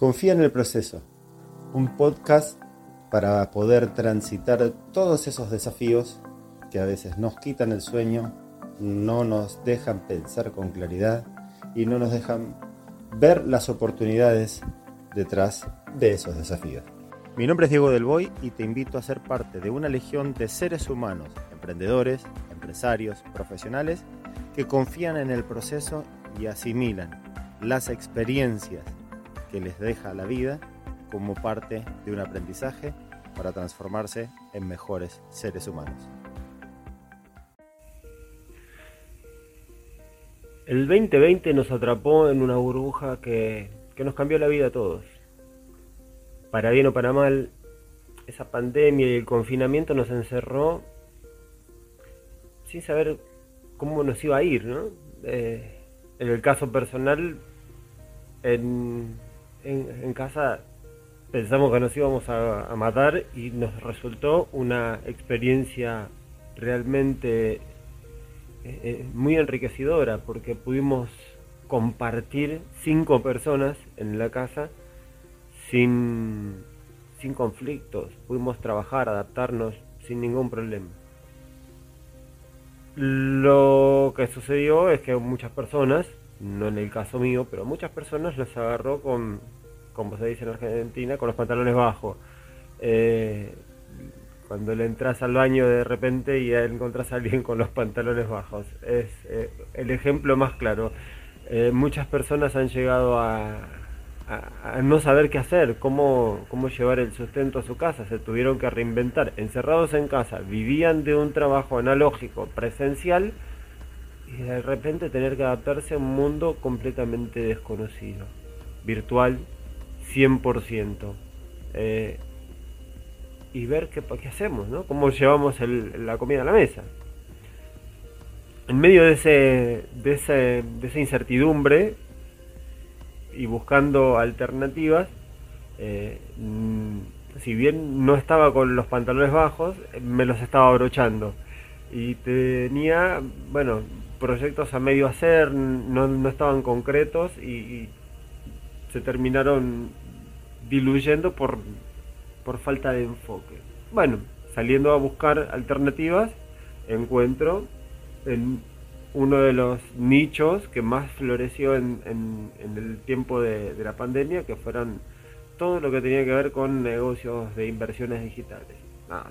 Confía en el proceso, un podcast para poder transitar todos esos desafíos que a veces nos quitan el sueño, no nos dejan pensar con claridad y no nos dejan ver las oportunidades detrás de esos desafíos. Mi nombre es Diego Del Boy y te invito a ser parte de una legión de seres humanos, emprendedores, empresarios, profesionales que confían en el proceso y asimilan las experiencias que les deja la vida como parte de un aprendizaje para transformarse en mejores seres humanos. El 2020 nos atrapó en una burbuja que, que nos cambió la vida a todos. Para bien o para mal, esa pandemia y el confinamiento nos encerró sin saber cómo nos iba a ir, ¿no? Eh, en el caso personal, en, en, casa pensamos que nos íbamos a, matar y nos resultó una experiencia realmente eh, eh, muy enriquecedora porque pudimos compartir cinco personas en la casa sin, sin conflictos, pudimos trabajar, adaptarnos sin ningún problema. Lo que sucedió es que muchas personas, no en el caso mío, pero muchas personas los agarró con, como se dice en Argentina, con los pantalones bajos. Eh, cuando le entras al baño de repente y encontrás a alguien con los pantalones bajos. Es eh, el ejemplo más claro. Eh, muchas personas han llegado a, a, no saber qué hacer, cómo, cómo llevar el sustento a su casa, se tuvieron que reinventar, encerrados en casa, vivían de un trabajo analógico, presencial, y de repente tener que adaptarse a un mundo completamente desconocido, virtual 100%. Eh, y ver qué, qué hacemos, ¿no? Cómo llevamos la comida a la mesa. En medio de, ese, de, ese, de esa incertidumbre, y buscando alternativas, eh, si bien no estaba con los pantalones bajos, me los estaba abrochando. Y tenía, bueno, proyectos a medio hacer, no, no estaban concretos y, se terminaron diluyendo por, por falta de enfoque. Bueno, saliendo a buscar alternativas, encuentro en uno de los nichos que más floreció en, en, el tiempo de, la pandemia, que fueron todo lo que tenía que ver con negocios de inversiones digitales.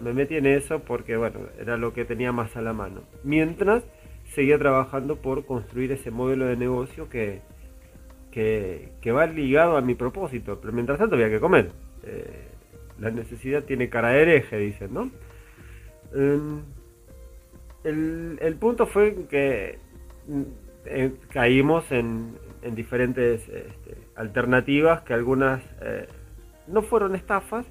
me metí en eso porque bueno, era lo que tenía más a la mano. Mientras seguía trabajando por construir ese modelo de negocio que, que, va ligado a mi propósito, pero mientras tanto había que comer. Eh, la necesidad tiene cara de hereje, dicen, ¿no? Em, el, punto fue que eh, caímos en, diferentes este, alternativas que algunas eh, no fueron estafas,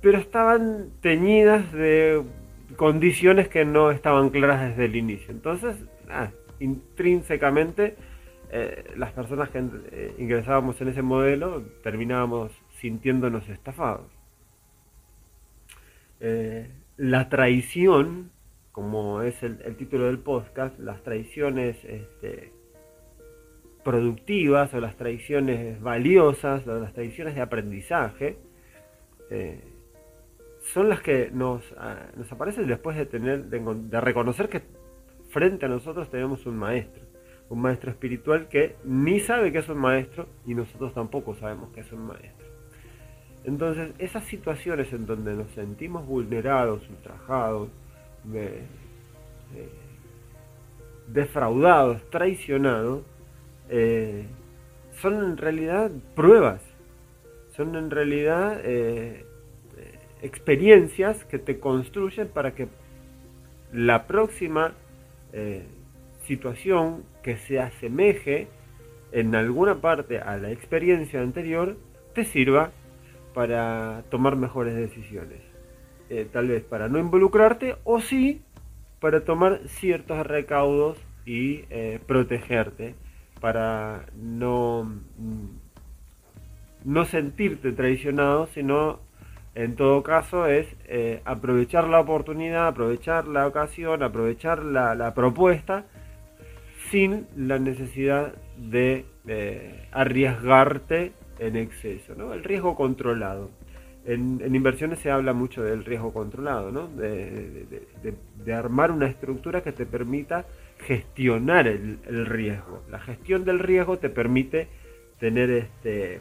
pero estaban teñidas de condiciones que no estaban claras desde el inicio. Entonces, intrínsecamente, eh, las personas que ingresábamos en ese modelo terminábamos sintiéndonos estafados. la traición como es el, título del podcast, las tradiciones este, productivas o las tradiciones valiosas las tradiciones de aprendizaje eh, son las que nos, ah, nos, aparecen después de tener de, reconocer que frente a nosotros tenemos un maestro un maestro espiritual que ni sabe que es un maestro y nosotros tampoco sabemos que es un maestro. Entonces esas situaciones en donde nos sentimos vulnerados ultrajados defraudados, traicionados, eh, son en realidad pruebas, son en realidad eh, experiencias que te construyen para que la próxima eh, situación que se asemeje en alguna parte a la experiencia anterior te sirva para tomar mejores decisiones. Eh, tal vez para no involucrarte o sí para tomar ciertos recaudos y eh, protegerte para no, mm, no sentirte traicionado, sino en todo caso es eh, aprovechar la oportunidad, aprovechar la ocasión, aprovechar la, propuesta sin la necesidad de arriesgarte en exceso, ¿no? El riesgo controlado. En, inversiones se habla mucho del riesgo controlado, ¿no? De, armar una estructura que te permita gestionar el, riesgo. La gestión del riesgo te permite tener este,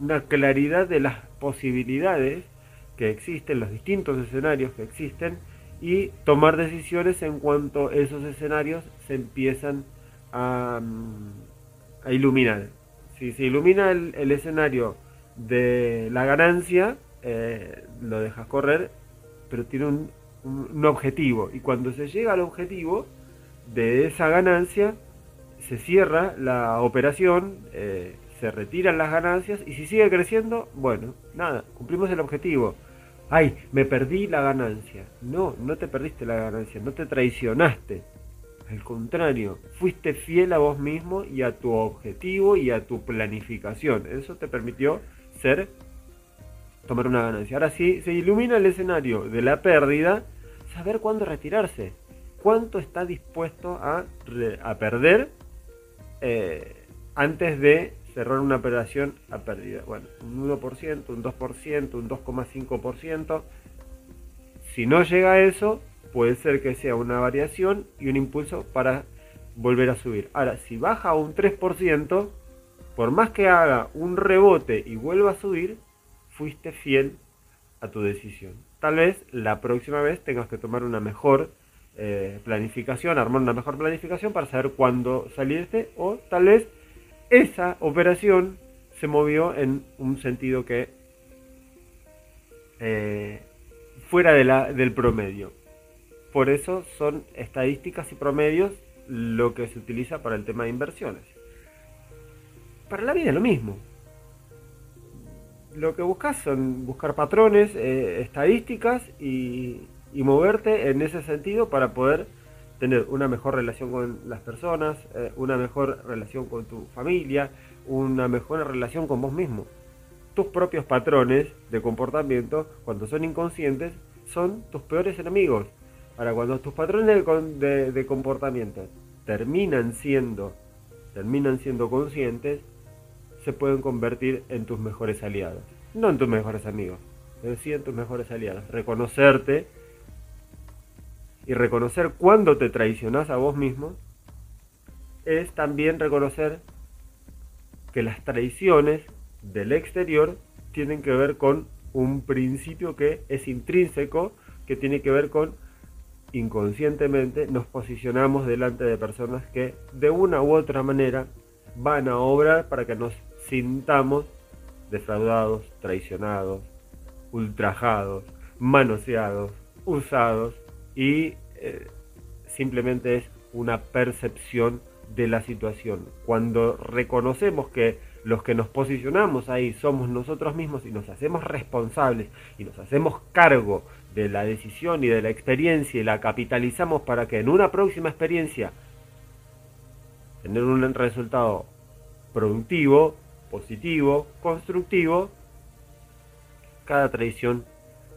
una claridad de las posibilidades que existen, los distintos escenarios que existen y tomar decisiones en cuanto esos escenarios se empiezan a, mm, iluminar. Si se ilumina el, escenario de la ganancia, eh, lo dejas correr, pero tiene un, objetivo. Y cuando se llega al objetivo de esa ganancia, se cierra la operación, eh, se retiran las ganancias y si sigue creciendo, bueno, nada, cumplimos el objetivo. Ay, me perdí la ganancia. No, no te perdiste la ganancia, no te traicionaste. Al contrario, fuiste fiel a vos mismo y a tu objetivo y a tu planificación. Eso te permitió ser, tomar una ganancia. Ahora sí, se ilumina el escenario de la pérdida, saber cuándo retirarse. Cuánto está dispuesto a, a perder eh, antes de cerrar una operación a pérdida. Bueno, un 1%, un 2%, un 2,5%. Si no llega a eso, puede ser que sea una variación y un impulso para volver a subir. Ahora, si baja un 3%, por más que haga un rebote y vuelva a subir, fuiste fiel a tu decisión. Tal vez la próxima vez tengas que tomar una mejor eh, planificación, armar una mejor planificación para saber cuándo salirte o tal vez esa operación se movió en un sentido que eh, fuera del promedio. Por eso son estadísticas y promedios lo que se utiliza para el tema de inversiones. Para la vida es lo mismo. Lo que buscas son buscar patrones, eh, estadísticas y, y moverte en ese sentido para poder tener una mejor relación con las personas, eh, una mejor relación con tu familia, una mejor relación con vos mismo. Tus propios patrones de comportamiento, cuando son inconscientes, son tus peores enemigos. Ahora, cuando tus patrones de, comportamiento terminan siendo, terminan siendo conscientes, se pueden convertir en tus mejores aliados. No en tus mejores amigos, pero en tus mejores aliados. Reconocerte y reconocer cuando te traicionas a vos mismo es también reconocer que las traiciones del exterior tienen que ver con un principio que es intrínseco, que tiene que ver con inconscientemente nos posicionamos delante de personas que de una u otra manera van a obrar para que nos sintamos defraudados, traicionados, ultrajados, manoseados, usados y eh, simplemente es una percepción de la situación. Cuando reconocemos que los que nos posicionamos ahí somos nosotros mismos y nos hacemos responsables y nos hacemos cargo de la decisión y de la experiencia y la capitalizamos para que en una próxima experiencia tener un resultado productivo, positivo, constructivo, cada tradición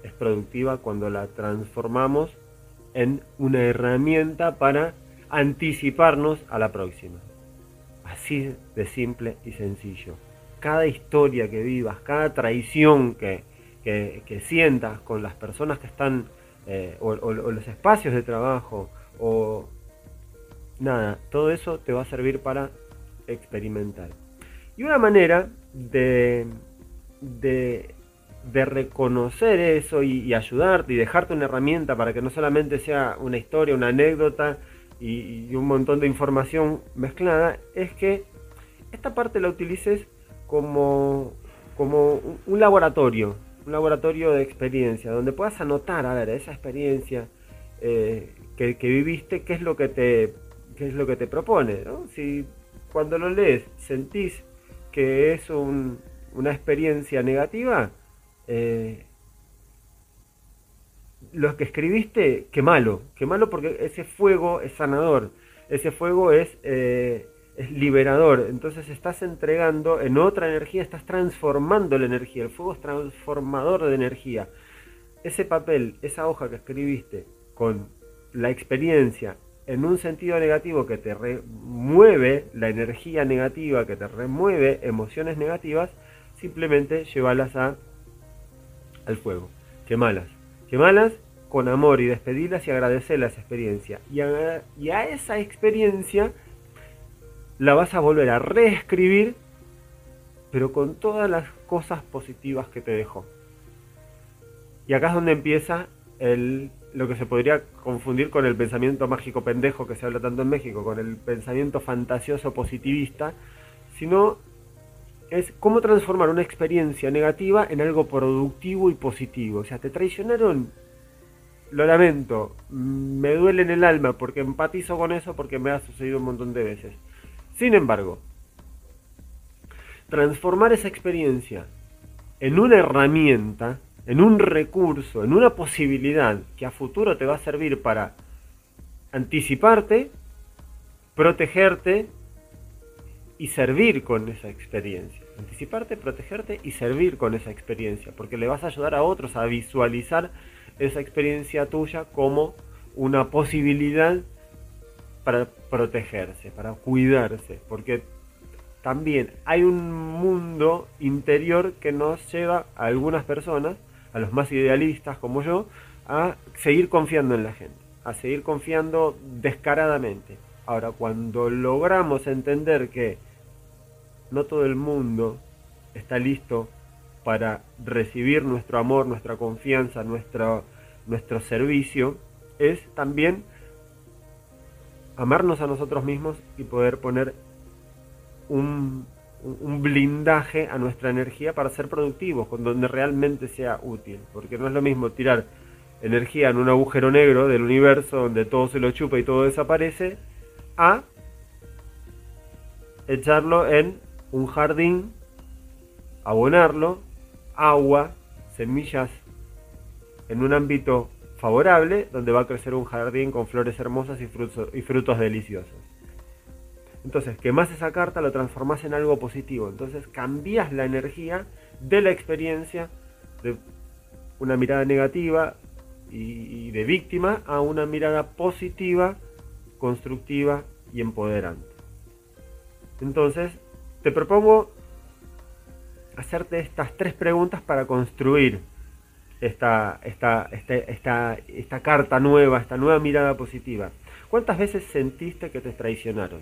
es productiva cuando la transformamos en una herramienta para anticiparnos a la próxima. Así de simple y sencillo. Cada historia que vivas, cada traición que, sientas con las personas que están, eh, o, los espacios de trabajo, o nada, todo eso te va a servir para experimentar. Y una manera de, de de reconocer eso y, ayudarte y dejarte una herramienta para que no solamente sea una historia, una anécdota y, un montón de información mezclada, es que esta parte la utilices como, como un laboratorio, un laboratorio de experiencia, donde puedas anotar, a ver, esa experiencia eh, que, viviste, qué es lo que te, qué es lo que te propone. Si cuando lo lees sentís que es una experiencia negativa, eh, lo que escribiste, qué malo, qué malo porque ese fuego es sanador, ese fuego es, eh, es liberador, entonces estás entregando en otra energía, estás transformando la energía, el fuego es transformador de energía. Ese papel, esa hoja que escribiste con la experiencia en un sentido negativo que te remueve la energía negativa, que te remueve emociones negativas, simplemente llévalas a, al fuego. Quemalas. Quemalas con amor y despedilas y agradecerlas esa experiencia. Y a, y a esa experiencia la vas a volver a reescribir, pero con todas las cosas positivas que te dejó. Y acá es donde empieza el, lo que se podría confundir con el pensamiento mágico pendejo que se habla tanto en México, con el pensamiento fantasioso positivista, sino es cómo transformar una experiencia negativa en algo productivo y positivo. O sea, te traicionaron, lo lamento, me duele en el alma porque empatizo con eso porque me ha sucedido un montón de veces. Sin embargo, transformar esa experiencia en una herramienta, en un recurso, en una posibilidad que a futuro te va a servir para anticiparte, protegerte y servir con esa experiencia. Anticiparte, protegerte y servir con esa experiencia, porque le vas a ayudar a otros a visualizar esa experiencia tuya como una posibilidad para protegerse, para cuidarse, porque también hay un mundo interior que nos lleva a algunas personas, a los más idealistas como yo, a seguir confiando en la gente, a seguir confiando descaradamente. Ahora, cuando logramos entender que no todo el mundo está listo para recibir nuestro amor, nuestra confianza, nuestro, nuestro servicio, es también amarnos a nosotros mismos y poder poner un, blindaje a nuestra energía para ser productivos, con donde realmente sea útil. Porque no es lo mismo tirar energía en un agujero negro del universo donde todo se lo chupa y todo desaparece, a echarlo en un jardín, abonarlo, agua, semillas en un ámbito favorable donde va a crecer un jardín con flores hermosas y frutos, y frutos deliciosos. Entonces, quemás esa carta, lo transformás en algo positivo. Entonces, cambias la energía de la experiencia de una mirada negativa y, de víctima a una mirada positiva, constructiva y empoderante. Entonces, te propongo hacerte estas tres preguntas para construir esta, esta, esta, esta, carta nueva, esta nueva mirada positiva. ¿Cuántas veces sentiste que te traicionaron?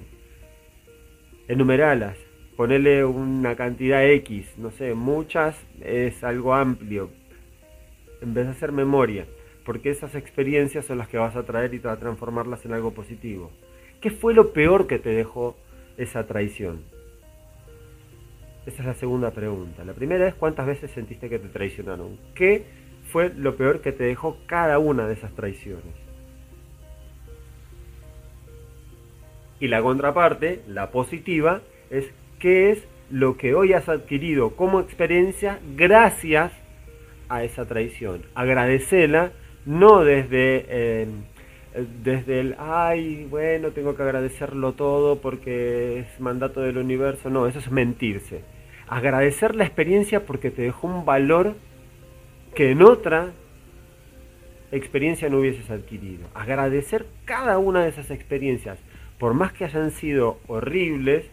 Enumeralas, ponele una cantidad X, no sé, muchas es algo amplio. En vez de hacer memoria, porque esas experiencias son las que vas a traer y te vas a transformarlas en algo positivo. ¿Qué fue lo peor que te dejó esa traición? Esa es la segunda pregunta. La primera es cuántas veces sentiste que te traicionaron. ¿Qué fue lo peor que te dejó cada una de esas traiciones. Y la contraparte, la positiva, es qué es lo que hoy has adquirido como experiencia gracias a esa traición. Agradecela, no desde, eh, desde el, ay, bueno, tengo que agradecerlo todo porque es mandato del universo. No, eso es mentirse. Agradecer la experiencia porque te dejó un valor que en otra experiencia no hubieses adquirido. Agradecer cada una de esas experiencias, por más que hayan sido horribles,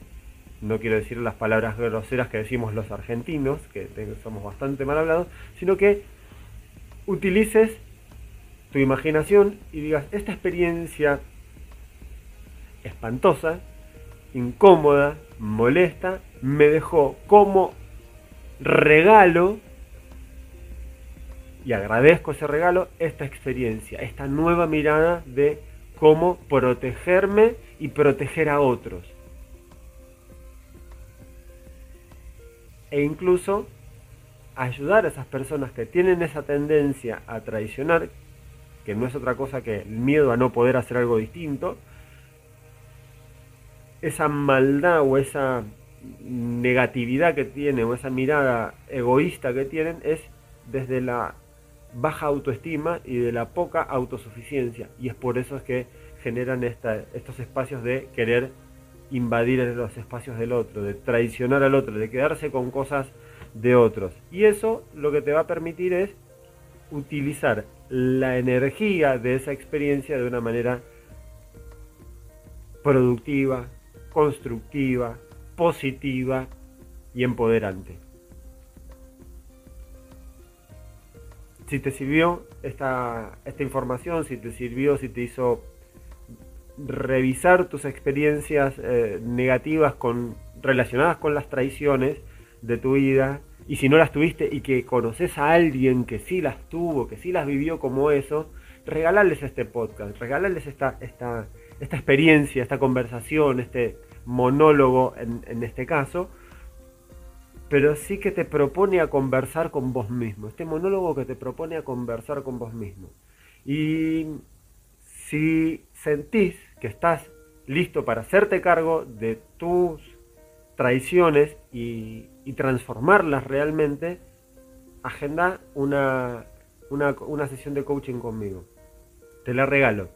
no quiero decir las palabras groseras que decimos los argentinos, que somos bastante mal hablados, sino que utilices tu imaginación y digas, esta experiencia espantosa, incómoda, molesta, me dejó como regalo y agradezco ese regalo, esta experiencia, esta nueva mirada de cómo protegerme y proteger a otros. E incluso ayudar a esas personas que tienen esa tendencia a traicionar, que no es otra cosa que el miedo a no poder hacer algo distinto, esa maldad o esa negatividad que tienen o esa mirada egoísta que tienen es desde la baja autoestima y de la poca autosuficiencia. Y es por eso es que generan estos espacios de querer invadir los espacios del otro, de traicionar al otro, de quedarse con cosas de otros. Y eso lo que te va a permitir es utilizar la energía de esa experiencia de una manera productiva, constructiva, positiva y empoderante. Si te sirvió esta, esta información, si te sirvió, si te hizo revisar tus experiencias eh, negativas con, relacionadas con las traiciones de tu vida, y si no las tuviste y que conoces a alguien que sí las tuvo, que sí las vivió como eso, regalarles este podcast, regalarles esta, esta, esta experiencia, esta conversación, este monólogo en, en este caso, pero sí que te propone a conversar con vos mismo, este monólogo que te propone a conversar con vos mismo. Y si sentís que estás listo para hacerte cargo de tus traiciones y, transformarlas realmente, agenda una, una, sesión de coaching conmigo. Te la regalo.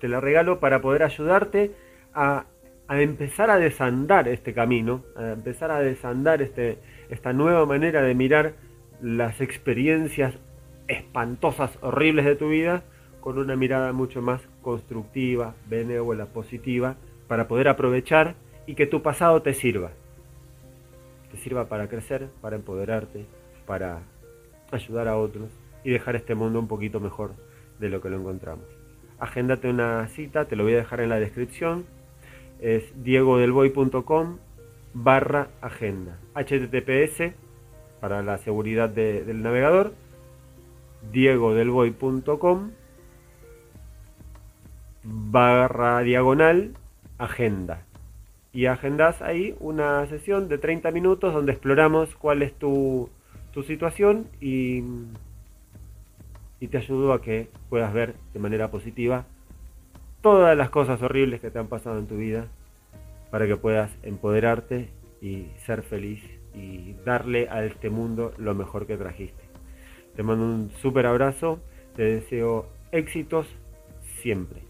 Te la regalo para poder ayudarte a, a empezar a desandar este camino, a empezar a desandar este, esta nueva manera de mirar las experiencias espantosas, horribles de tu vida, con una mirada mucho más constructiva, benévola, positiva, para poder aprovechar y que tu pasado te sirva. Te sirva para crecer, para empoderarte, para ayudar a otros y dejar este mundo un poquito mejor de lo que lo encontramos. Agéndate una cita, te lo voy a dejar en la descripción. Es diegodelboy.com barra agenda. HTTPS para la seguridad del navegador. diegodelboy.com barra diagonal agenda. Y agendas ahí una sesión de 30 minutos donde exploramos cuál es tu, tu situación y, y te ayudo a que puedas ver de manera positiva todas las cosas horribles que te han pasado en tu vida para que puedas empoderarte y ser feliz y darle a este mundo lo mejor que trajiste. Te mando un súper abrazo, te deseo éxitos siempre.